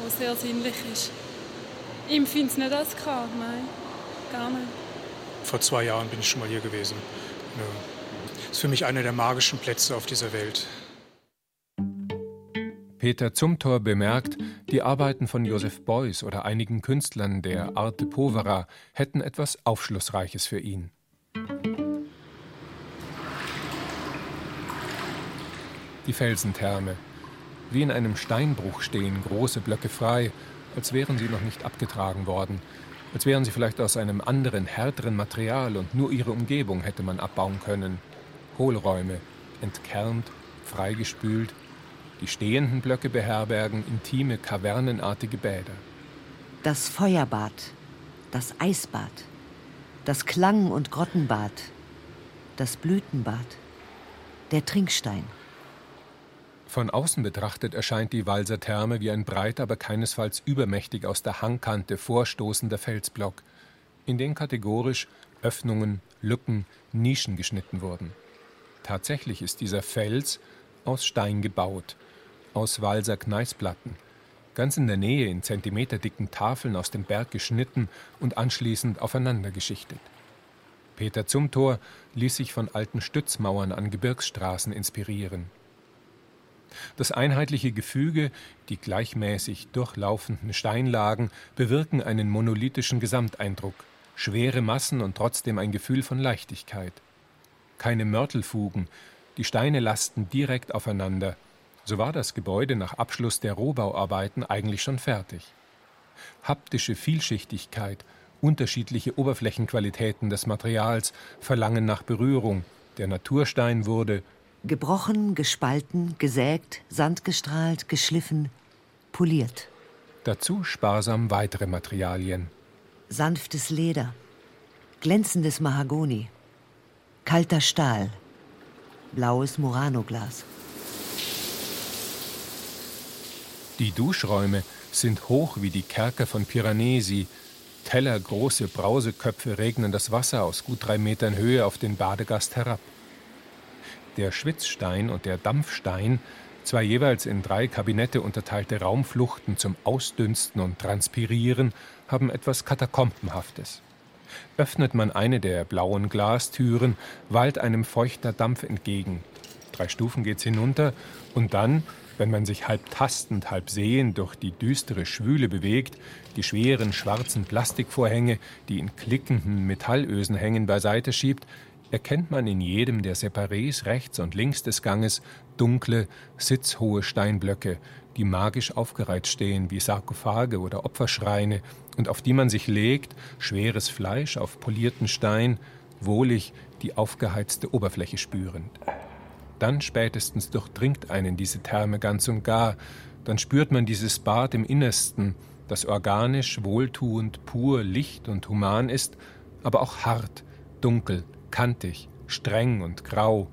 die sehr sinnlich ist. Ich empfinde es nicht als kalt, nein, gar nicht. Vor zwei Jahren bin ich schon mal hier gewesen. Ja. Das ist für mich einer der magischen Plätze auf dieser Welt. Peter Zumthor bemerkt, die Arbeiten von Joseph Beuys oder einigen Künstlern der Arte Povera hätten etwas Aufschlussreiches für ihn. Die Felsentherme. Wie in einem Steinbruch stehen große Blöcke frei, als wären sie noch nicht abgetragen worden, als wären sie vielleicht aus einem anderen, härteren Material und nur ihre Umgebung hätte man abbauen können. Hohlräume, entkernt, freigespült, die stehenden Blöcke beherbergen intime, kavernenartige Bäder. Das Feuerbad, das Eisbad, das Klang- und Grottenbad, das Blütenbad, der Trinkstein. Von außen betrachtet erscheint die Walser Therme wie ein breiter, aber keinesfalls übermächtig aus der Hangkante vorstoßender Felsblock, in den kategorisch Öffnungen, Lücken, Nischen geschnitten wurden. Tatsächlich ist dieser Fels aus Stein gebaut, aus Walser Gneisplatten, ganz in der Nähe in zentimeterdicken Tafeln aus dem Berg geschnitten und anschließend aufeinander geschichtet. Peter Zumthor ließ sich von alten Stützmauern an Gebirgsstraßen inspirieren. Das einheitliche Gefüge, die gleichmäßig durchlaufenden Steinlagen bewirken einen monolithischen Gesamteindruck, schwere Massen und trotzdem ein Gefühl von Leichtigkeit. Keine Mörtelfugen, die Steine lasten direkt aufeinander. So war das Gebäude nach Abschluss der Rohbauarbeiten eigentlich schon fertig. Haptische Vielschichtigkeit, unterschiedliche Oberflächenqualitäten des Materials verlangen nach Berührung. Der Naturstein wurde Gebrochen, gespalten, gesägt, sandgestrahlt, geschliffen, poliert. Dazu sparsam weitere Materialien. Sanftes Leder, glänzendes Mahagoni, kalter Stahl, blaues Murano-Glas. Die Duschräume sind hoch wie die Kerker von Piranesi. Tellergroße Brauseköpfe regnen das Wasser aus gut drei Metern Höhe auf den Badegast herab. Der Schwitzstein und der Dampfstein, zwei jeweils in drei Kabinette unterteilte Raumfluchten zum Ausdünsten und Transpirieren, haben etwas Katakombenhaftes. Öffnet man eine der blauen Glastüren, wallt einem feuchter Dampf entgegen. Drei Stufen geht's hinunter und dann, wenn man sich halb tastend, halb sehend durch die düstere Schwüle bewegt, die schweren schwarzen Plastikvorhänge, die in klickenden Metallösen hängen, beiseite schiebt, erkennt man in jedem der Separés rechts und links des Ganges dunkle, sitzhohe Steinblöcke, die magisch aufgereiht stehen wie Sarkophage oder Opferschreine und auf die man sich legt, schweres Fleisch auf polierten Stein, wohlig die aufgeheizte Oberfläche spürend. Dann spätestens durchdringt einen diese Therme ganz und gar, dann spürt man dieses Bad im Innersten, das organisch, wohltuend, pur, licht und human ist, aber auch hart, dunkel, kantig, streng und grau,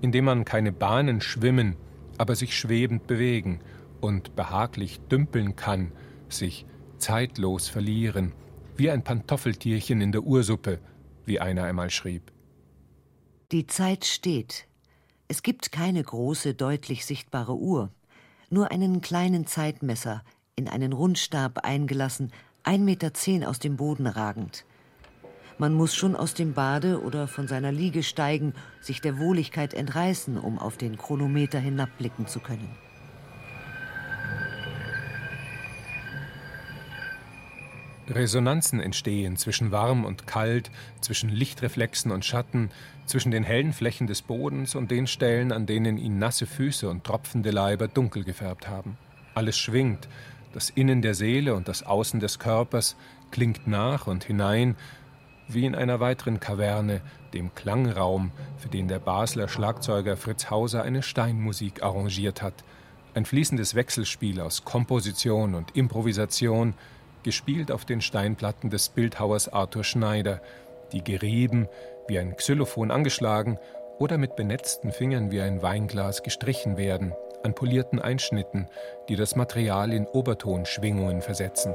in dem man keine Bahnen schwimmen, aber sich schwebend bewegen und behaglich dümpeln kann, sich zeitlos verlieren, wie ein Pantoffeltierchen in der Ursuppe, wie einer einmal schrieb. Die Zeit steht. Es gibt keine große, deutlich sichtbare Uhr, nur einen kleinen Zeitmesser, in einen Rundstab eingelassen, ein Meter zehn aus dem Boden ragend. Man muss schon aus dem Bade oder von seiner Liege steigen, sich der Wohligkeit entreißen, um auf den Chronometer hinabblicken zu können. Resonanzen entstehen zwischen warm und kalt, zwischen Lichtreflexen und Schatten, zwischen den hellen Flächen des Bodens und den Stellen, an denen ihn nasse Füße und tropfende Leiber dunkel gefärbt haben. Alles schwingt, das Innen der Seele und das Außen des Körpers klingt nach und hinein, wie in einer weiteren Kaverne, dem Klangraum, für den der Basler Schlagzeuger Fritz Hauser eine Steinmusik arrangiert hat. Ein fließendes Wechselspiel aus Komposition und Improvisation, gespielt auf den Steinplatten des Bildhauers Arthur Schneider, die gerieben, wie ein Xylophon angeschlagen oder mit benetzten Fingern wie ein Weinglas gestrichen werden, an polierten Einschnitten, die das Material in Obertonschwingungen versetzen.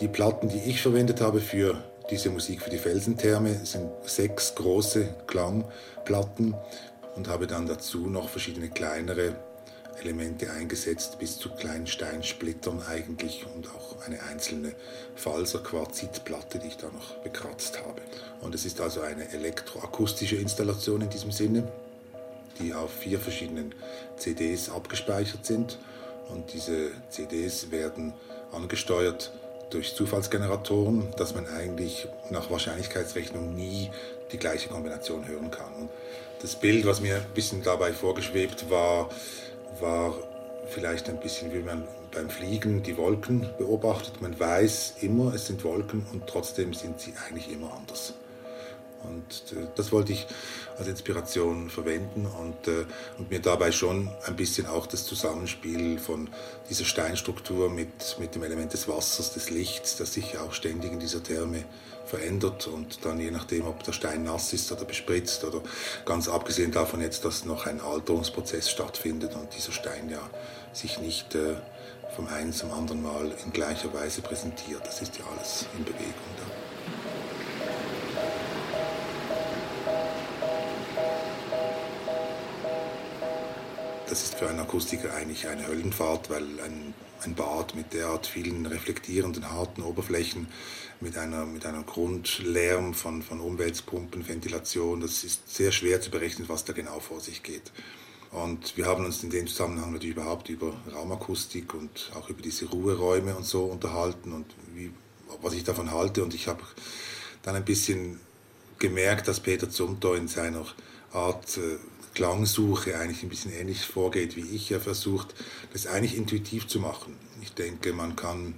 Die Platten, die ich verwendet habe für diese Musik für die Felsentherme, sind sechs große Klangplatten und habe dann dazu noch verschiedene kleinere Elemente eingesetzt, bis zu kleinen Steinsplittern eigentlich und auch eine einzelne Falser Quarzitplatte, die ich da noch bekratzt habe. Und es ist also eine elektroakustische Installation in diesem Sinne, die auf vier verschiedenen CDs abgespeichert sind. Und diese CDs werden angesteuert durch Zufallsgeneratoren, dass man eigentlich nach Wahrscheinlichkeitsrechnung nie die gleiche Kombination hören kann. Das Bild, was mir ein bisschen dabei vorgeschwebt war, war vielleicht ein bisschen, wie man beim Fliegen die Wolken beobachtet. Man weiß immer, es sind Wolken und trotzdem sind sie eigentlich immer anders. Und äh, das wollte ich als Inspiration verwenden und, äh, und mir dabei schon ein bisschen auch das Zusammenspiel von dieser Steinstruktur mit, mit dem Element des Wassers, des Lichts, das sich auch ständig in dieser Therme verändert und dann je nachdem, ob der Stein nass ist oder bespritzt oder ganz abgesehen davon jetzt, dass noch ein Alterungsprozess stattfindet und dieser Stein ja sich nicht äh, vom einen zum anderen Mal in gleicher Weise präsentiert. Das ist ja alles in Bewegung da. Das ist für einen Akustiker eigentlich eine Höllenfahrt, weil ein, ein Bad mit derart vielen reflektierenden, harten Oberflächen, mit einer, mit einer Grundlärm von, von Umweltpumpen, Ventilation, das ist sehr schwer zu berechnen, was da genau vor sich geht. Und wir haben uns in dem Zusammenhang natürlich überhaupt über Raumakustik und auch über diese Ruheräume und so unterhalten und wie, was ich davon halte. Und ich habe dann ein bisschen gemerkt, dass Peter Zumthor in seiner Art äh, Klangsuche eigentlich ein bisschen ähnlich vorgeht wie ich. Er versucht, das eigentlich intuitiv zu machen. Ich denke, man kann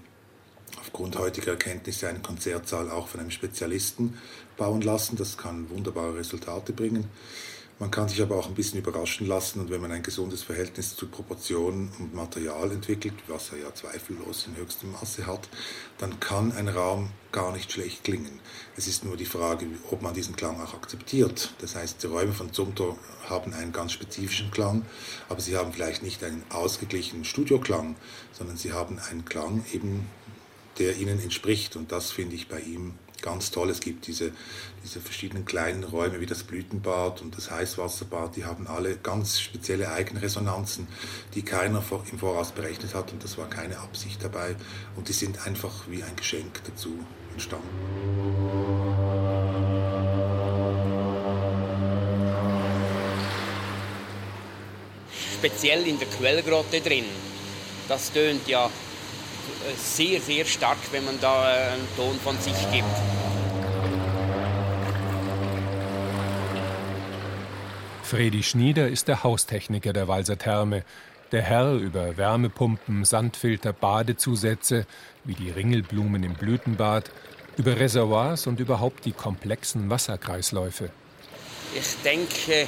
aufgrund heutiger Erkenntnisse einen Konzertsaal auch von einem Spezialisten bauen lassen. Das kann wunderbare Resultate bringen. Man kann sich aber auch ein bisschen überraschen lassen und wenn man ein gesundes Verhältnis zu Proportionen und Material entwickelt, was er ja zweifellos in höchstem Maße hat, dann kann ein Raum gar nicht schlecht klingen. Es ist nur die Frage, ob man diesen Klang auch akzeptiert. Das heißt, die Räume von Zumthor haben einen ganz spezifischen Klang, aber sie haben vielleicht nicht einen ausgeglichenen Studioklang, sondern sie haben einen Klang eben, der ihnen entspricht und das finde ich bei ihm ganz toll. Es gibt diese, diese verschiedenen kleinen Räume wie das Blütenbad und das Heißwasserbad, die haben alle ganz spezielle Eigenresonanzen, die keiner im Voraus berechnet hat und das war keine Absicht dabei und die sind einfach wie ein Geschenk dazu entstanden. Speziell in der Quellgrotte drin, das tönt ja sehr, sehr stark, wenn man da äh, einen Ton von sich gibt. Fredi Schnieder ist der Haustechniker der Walser Therme, der Herr über Wärmepumpen, Sandfilter, Badezusätze, wie die Ringelblumen im Blütenbad, über Reservoirs und überhaupt die komplexen Wasserkreisläufe. Ich denke,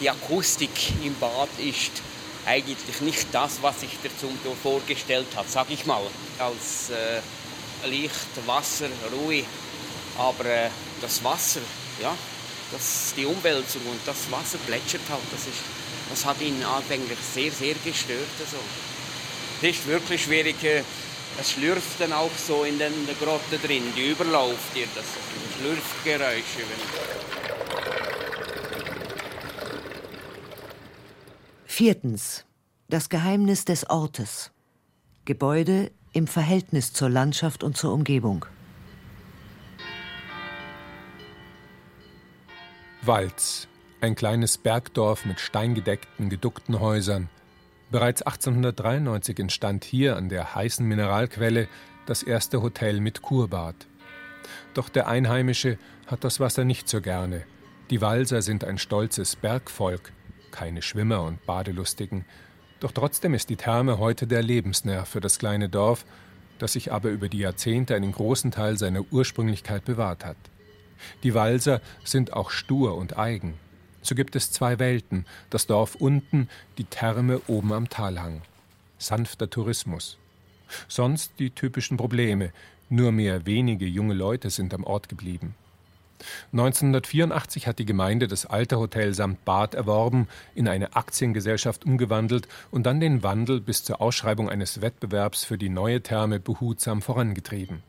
die Akustik im Bad ist eigentlich nicht das, was sich der Zumthor vorgestellt hat, sag ich mal. Als äh, Licht, Wasser, Ruhe. Aber äh, das Wasser, ja, das, die Umwälzung und das Wasser plätschert halt. Das, ist, das hat ihn anfänglich sehr, sehr gestört. Also. Das ist wirklich schwierig. Äh, es schlürft dann auch so in der Grotte drin, die überläuft dir, das Schlürfgeräusche. Viertens. Das Geheimnis des Ortes. Gebäude im Verhältnis zur Landschaft und zur Umgebung. Walz, ein kleines Bergdorf mit steingedeckten, geduckten Häusern. Bereits 1893 entstand hier an der heißen Mineralquelle das erste Hotel mit Kurbad. Doch der Einheimische hat das Wasser nicht so gerne. Die Walser sind ein stolzes Bergvolk, keine Schwimmer und Badelustigen. Doch trotzdem ist die Therme heute der Lebensnerv für das kleine Dorf, das sich aber über die Jahrzehnte einen großen Teil seiner Ursprünglichkeit bewahrt hat. Die Walser sind auch stur und eigen. So gibt es zwei Welten, das Dorf unten, die Therme oben am Talhang. Sanfter Tourismus. Sonst die typischen Probleme, nur mehr wenige junge Leute sind am Ort geblieben. 1984 hat die Gemeinde das alte Hotel samt Bad erworben, in eine Aktiengesellschaft umgewandelt und dann den Wandel bis zur Ausschreibung eines Wettbewerbs für die neue Therme behutsam vorangetrieben.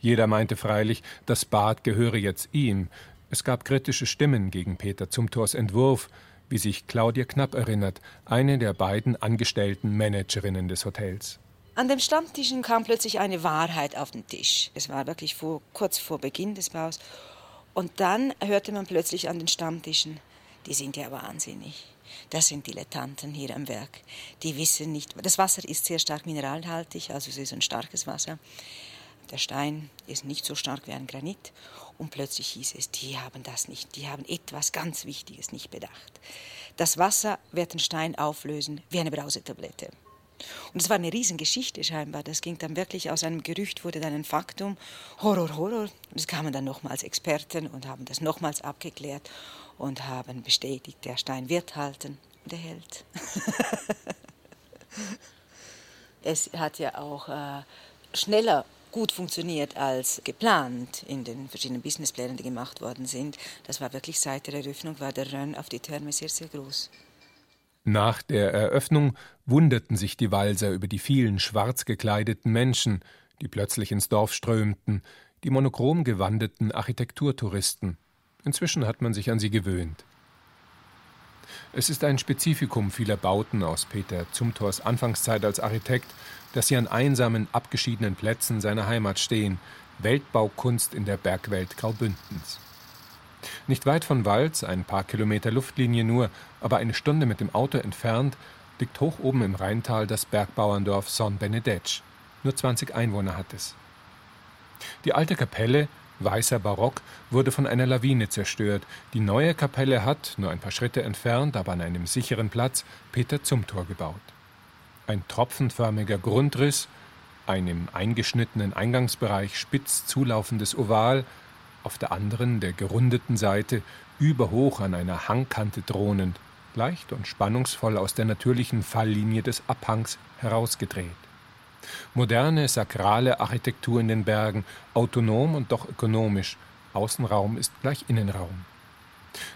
Jeder meinte freilich, das Bad gehöre jetzt ihm. Es gab kritische Stimmen gegen Peter Zumthors Entwurf, wie sich Claudia Knapp erinnert, eine der beiden angestellten Managerinnen des Hotels. An den Stammtischen kam plötzlich eine Wahrheit auf den Tisch. Es war wirklich vor, kurz vor Beginn des Baus. Und dann hörte man plötzlich an den Stammtischen, die sind ja wahnsinnig. Das sind Dilettanten hier am Werk. Die wissen nicht, das Wasser ist sehr stark mineralhaltig, also es ist ein starkes Wasser. Der Stein ist nicht so stark wie ein Granit. Und plötzlich hieß es, die haben das nicht, die haben etwas ganz Wichtiges nicht bedacht. Das Wasser wird den Stein auflösen wie eine Brausetablette. Und es war eine Riesengeschichte scheinbar. Das ging dann wirklich aus einem Gerücht, wurde dann ein Faktum. Horror, Horror. Und es kamen dann nochmals Experten und haben das nochmals abgeklärt und haben bestätigt, der Stein wird halten und er hält. [laughs] es hat ja auch äh, schneller gut funktioniert als geplant in den verschiedenen Businessplänen, die gemacht worden sind. Das war wirklich seit der Eröffnung, war der Run auf die Therme sehr, sehr groß. Nach der Eröffnung wunderten sich die Walser über die vielen schwarz gekleideten Menschen, die plötzlich ins Dorf strömten, die monochrom gewandeten Architekturtouristen. Inzwischen hat man sich an sie gewöhnt. Es ist ein Spezifikum vieler Bauten aus Peter Zumthors Anfangszeit als Architekt, dass sie an einsamen, abgeschiedenen Plätzen seiner Heimat stehen, Weltbaukunst in der Bergwelt Graubündens. Nicht weit von Walz, ein paar Kilometer Luftlinie nur, aber eine Stunde mit dem Auto entfernt, liegt hoch oben im Rheintal das Bergbauerndorf Son Benedetsch. Nur 20 Einwohner hat es. Die alte Kapelle, weißer Barock, wurde von einer Lawine zerstört. Die neue Kapelle hat, nur ein paar Schritte entfernt, aber an einem sicheren Platz, Peter Zumthor gebaut. Ein tropfenförmiger Grundriss, ein im eingeschnittenen Eingangsbereich spitz zulaufendes Oval, auf der anderen, der gerundeten Seite, überhoch an einer Hangkante thronend, leicht und spannungsvoll aus der natürlichen Falllinie des Abhangs herausgedreht. Moderne, sakrale Architektur in den Bergen, autonom und doch ökonomisch. Außenraum ist gleich Innenraum.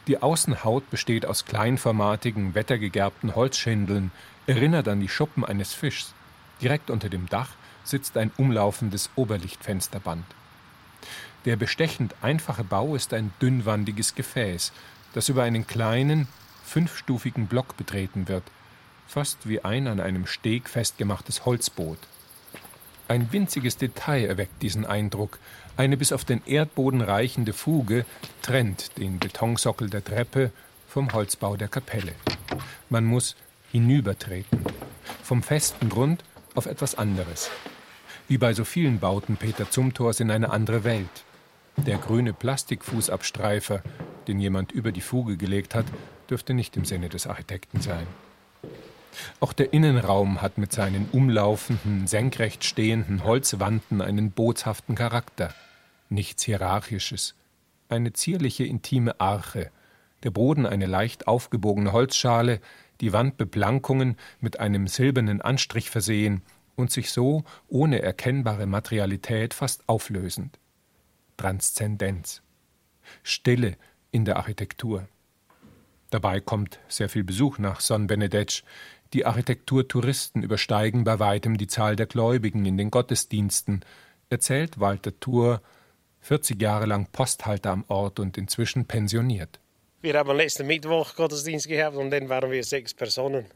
Die Außenhaut besteht aus kleinformatigen, wettergegerbten Holzschindeln, erinnert an die Schuppen eines Fischs. Direkt unter dem Dach sitzt ein umlaufendes Oberlichtfensterband. Der bestechend einfache Bau ist ein dünnwandiges Gefäß, das über einen kleinen, fünfstufigen Block betreten wird, fast wie ein an einem Steg festgemachtes Holzboot. Ein winziges Detail erweckt diesen Eindruck. Eine bis auf den Erdboden reichende Fuge trennt den Betonsockel der Treppe vom Holzbau der Kapelle. Man muss hinübertreten. Vom festen Grund auf etwas anderes. Wie bei so vielen Bauten Peter Zumthors in eine andere Welt. Der grüne Plastikfußabstreifer, den jemand über die Fuge gelegt hat, dürfte nicht im Sinne des Architekten sein. Auch der Innenraum hat mit seinen umlaufenden, senkrecht stehenden Holzwanden einen bootshaften Charakter. Nichts Hierarchisches. Eine zierliche, intime Arche. Der Boden eine leicht aufgebogene Holzschale, die Wandbeplankungen mit einem silbernen Anstrich versehen und sich so ohne erkennbare Materialität fast auflösend. Transzendenz. Stille in der Architektur. Dabei kommt sehr viel Besuch nach Son Benedetsch. Die Architekturtouristen übersteigen bei weitem die Zahl der Gläubigen in den Gottesdiensten, erzählt Walter Thur, 40 Jahre lang Posthalter am Ort und inzwischen pensioniert. Wir haben letzten Mittwoch Gottesdienst gehabt und dann waren wir sechs Personen.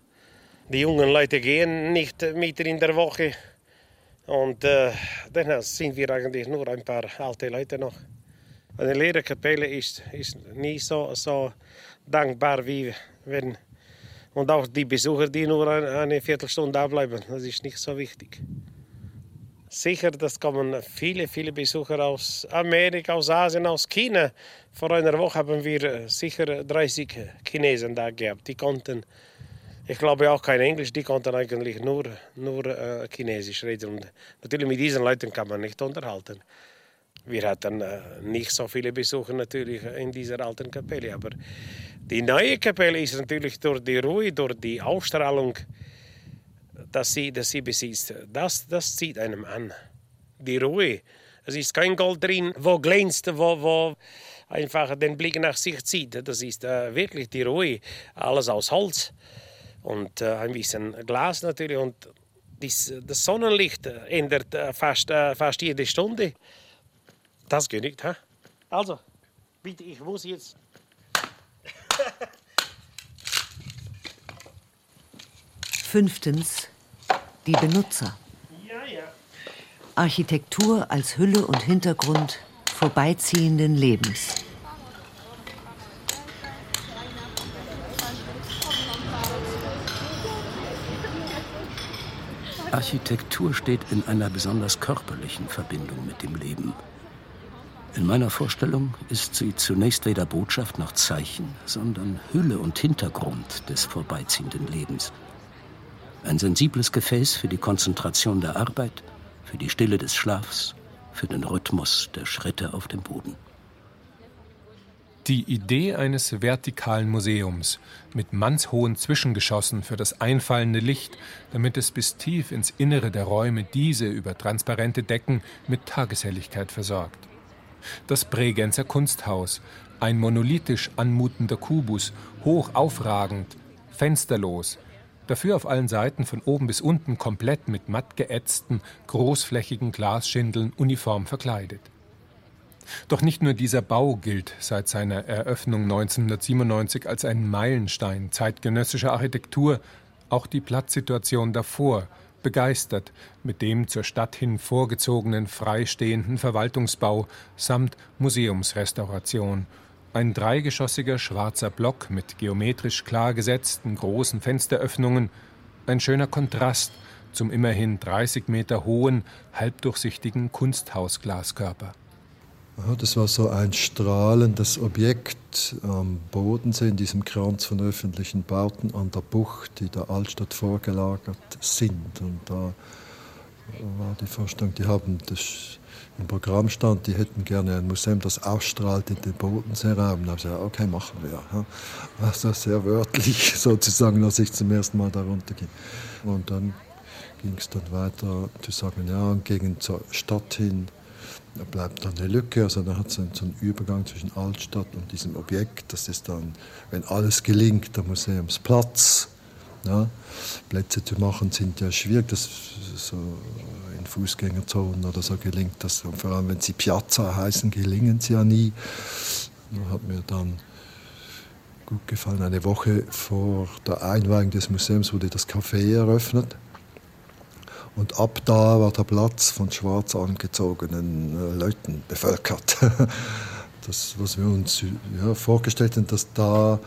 Die jungen Leute gehen nicht mitten in der Woche. Und äh, dann sind wir eigentlich nur ein paar alte Leute noch. Eine leere Kapelle ist, ist nie so, so dankbar wie wenn. Und auch die Besucher, die nur eine Viertelstunde da bleiben, das ist nicht so wichtig. Sicher, das kommen viele, viele Besucher aus Amerika, aus Asien, aus China. Vor einer Woche haben wir äh, sicher 30 Chinesen da gehabt. Die konnten, ich glaube auch kein Englisch, die konnten eigentlich nur, nur äh, Chinesisch reden. Und natürlich mit diesen Leuten kann man nicht unterhalten. Wir hatten äh, nicht so viele Besucher natürlich in dieser alten Kapelle, aber die neue Kapelle ist natürlich durch die Ruhe, durch die Ausstrahlung, dass sie, dass sie besitzt. Das, das zieht einem an. Die Ruhe. Es ist kein Gold drin, wo glänzt, wo, wo einfach den Blick nach sich zieht. Das ist äh, wirklich die Ruhe. Alles aus Holz und äh, ein bisschen Glas natürlich. Und dies, das Sonnenlicht ändert äh, fast, äh, fast jede Stunde. Das genügt. Ha? Also, bitte, ich muss jetzt. Fünftens die Benutzer. Architektur als Hülle und Hintergrund vorbeiziehenden Lebens. Architektur steht in einer besonders körperlichen Verbindung mit dem Leben. In meiner Vorstellung ist sie zunächst weder Botschaft noch Zeichen, sondern Hülle und Hintergrund des vorbeiziehenden Lebens. Ein sensibles Gefäß für die Konzentration der Arbeit, für die Stille des Schlafs, für den Rhythmus der Schritte auf dem Boden. Die Idee eines vertikalen Museums mit mannshohen Zwischengeschossen für das einfallende Licht, damit es bis tief ins Innere der Räume diese über transparente Decken mit Tageshelligkeit versorgt. Das Bregenzer Kunsthaus, ein monolithisch anmutender Kubus, hoch aufragend, fensterlos, dafür auf allen Seiten von oben bis unten komplett mit matt geätzten, großflächigen Glasschindeln uniform verkleidet. Doch nicht nur dieser Bau gilt seit seiner Eröffnung 1997 als ein Meilenstein zeitgenössischer Architektur, auch die Platzsituation davor begeistert mit dem zur Stadt hin vorgezogenen freistehenden Verwaltungsbau samt Museumsrestauration. Ein dreigeschossiger schwarzer Block mit geometrisch klar gesetzten großen Fensteröffnungen, ein schöner Kontrast zum immerhin 30 Meter hohen, halbdurchsichtigen Kunsthausglaskörper. Das war so ein strahlendes Objekt am Bodensee in diesem Kranz von öffentlichen Bauten an der Bucht, die der Altstadt vorgelagert sind. Und da war die Vorstellung, die haben das im Programm stand, die hätten gerne ein Museum, das ausstrahlt in den Bodenseeraum. Da habe ich gesagt, okay, machen wir. Also sehr wörtlich [laughs] sozusagen, als ich zum ersten Mal darunter ging. Und dann ging es dann weiter zu sagen, ja, gegen zur Stadt hin da bleibt dann eine Lücke, also da hat es so einen Übergang zwischen Altstadt und diesem Objekt. Das ist dann, wenn alles gelingt, der Museumsplatz. Ja. Plätze zu machen sind ja schwierig, das so in Fußgängerzonen oder so gelingt das. Und vor allem, wenn sie Piazza heißen, gelingen sie ja nie. Da hat mir dann gut gefallen, eine Woche vor der Einweihung des Museums wurde das Café eröffnet. Und ab da war der Platz von schwarz angezogenen äh, Leuten bevölkert. [laughs] das, was wir uns ja, vorgestellt haben, dass da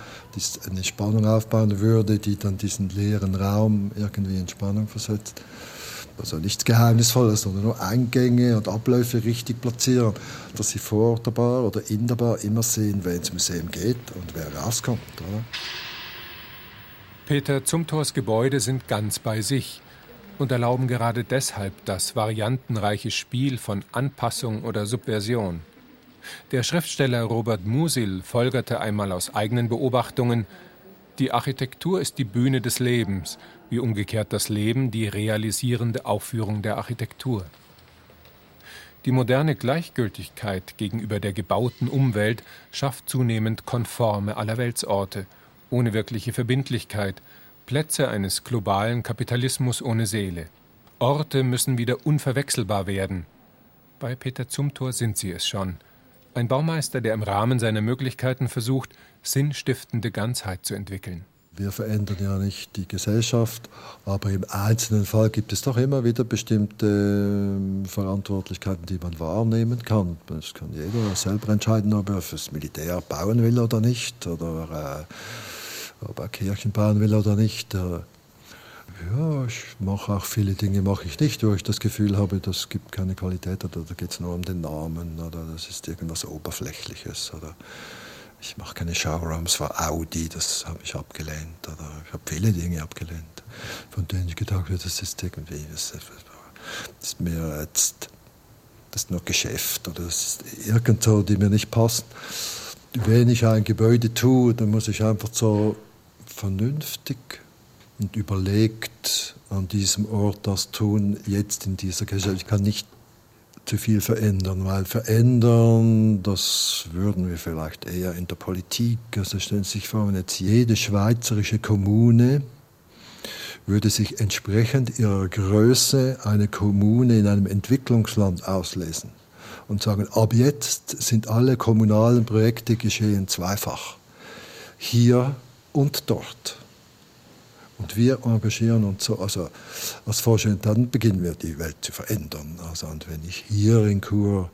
eine Spannung aufbauen würde, die dann diesen leeren Raum irgendwie in Spannung versetzt. Also nichts Geheimnisvolles, sondern nur Eingänge und Abläufe richtig platzieren, dass sie vor der Bar oder in der Bar immer sehen, wer ins Museum geht und wer rauskommt. Oder? Peter Zumthors Gebäude sind ganz bei sich und erlauben gerade deshalb das variantenreiche Spiel von Anpassung oder Subversion. Der Schriftsteller Robert Musil folgerte einmal aus eigenen Beobachtungen, die Architektur ist die Bühne des Lebens, wie umgekehrt das Leben die realisierende Aufführung der Architektur. Die moderne Gleichgültigkeit gegenüber der gebauten Umwelt schafft zunehmend konforme Allerweltsorte, ohne wirkliche Verbindlichkeit, Plätze eines globalen Kapitalismus ohne Seele. Orte müssen wieder unverwechselbar werden. Bei Peter Zumthor sind sie es schon. Ein Baumeister, der im Rahmen seiner Möglichkeiten versucht, sinnstiftende Ganzheit zu entwickeln. Wir verändern ja nicht die Gesellschaft, aber im einzelnen Fall gibt es doch immer wieder bestimmte ähm, Verantwortlichkeiten, die man wahrnehmen kann. Das kann jeder selber entscheiden, ob er fürs Militär bauen will oder nicht, oder äh, ob er Kirchen bauen will oder nicht. Äh, ja, ich mache auch viele Dinge mache ich nicht, wo ich das Gefühl habe, das gibt keine Qualität oder da geht es nur um den Namen oder das ist irgendwas Oberflächliches oder ich mache keine Showrooms für Audi, das habe ich abgelehnt. Oder ich habe viele Dinge abgelehnt, von denen ich gedacht habe, das ist irgendwie, das ist mir jetzt, das ist nur Geschäft oder das ist irgendwo, die mir nicht passen. Wenn ich ein Gebäude tue, dann muss ich einfach so vernünftig und überlegt an diesem Ort das tun, jetzt in dieser Gesellschaft. Ich kann nicht zu viel verändern, weil verändern, das würden wir vielleicht eher in der Politik. Also stellen Sie sich vor, wenn jetzt jede schweizerische Kommune würde sich entsprechend ihrer Größe eine Kommune in einem Entwicklungsland auslesen und sagen, ab jetzt sind alle kommunalen Projekte geschehen zweifach. Hier und dort. Und wir engagieren uns so, also als Forscher, dann beginnen wir die Welt zu verändern. Also, und wenn ich hier in Chur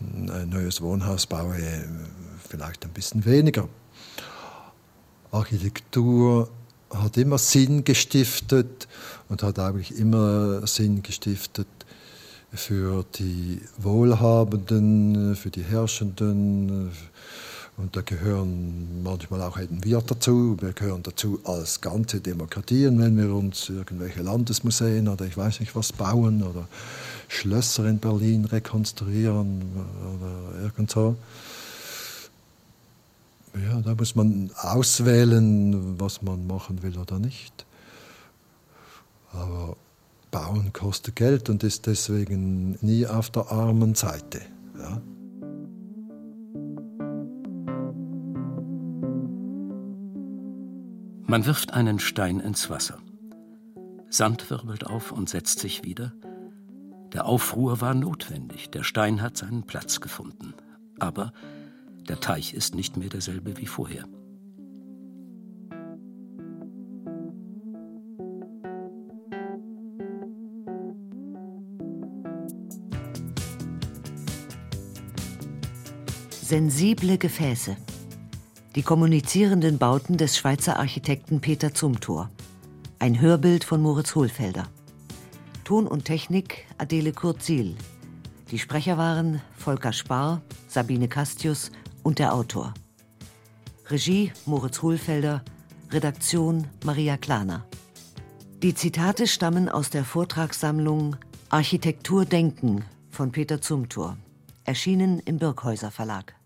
ein neues Wohnhaus baue, vielleicht ein bisschen weniger. Architektur hat immer Sinn gestiftet und hat eigentlich immer Sinn gestiftet für die Wohlhabenden, für die Herrschenden, und da gehören manchmal auch eben wir dazu. Wir gehören dazu als ganze Demokratien, wenn wir uns irgendwelche Landesmuseen oder ich weiß nicht was bauen oder Schlösser in Berlin rekonstruieren oder irgend so. Ja, da muss man auswählen, was man machen will oder nicht. Aber Bauen kostet Geld und ist deswegen nie auf der armen Seite. Ja. Man wirft einen Stein ins Wasser. Sand wirbelt auf und setzt sich wieder. Der Aufruhr war notwendig, der Stein hat seinen Platz gefunden. Aber der Teich ist nicht mehr derselbe wie vorher. Sensible Gefäße. Die kommunizierenden Bauten des Schweizer Architekten Peter Zumthor. Ein Hörbild von Moritz Hohlfelder. Ton und Technik Adele Kurzil. Die Sprecher waren Volker Spar, Sabine Castius und der Autor. Regie Moritz Hohlfelder, Redaktion Maria Klaner. Die Zitate stammen aus der Vortragssammlung Architektur Denken von Peter Zumthor, erschienen im Birkhäuser Verlag.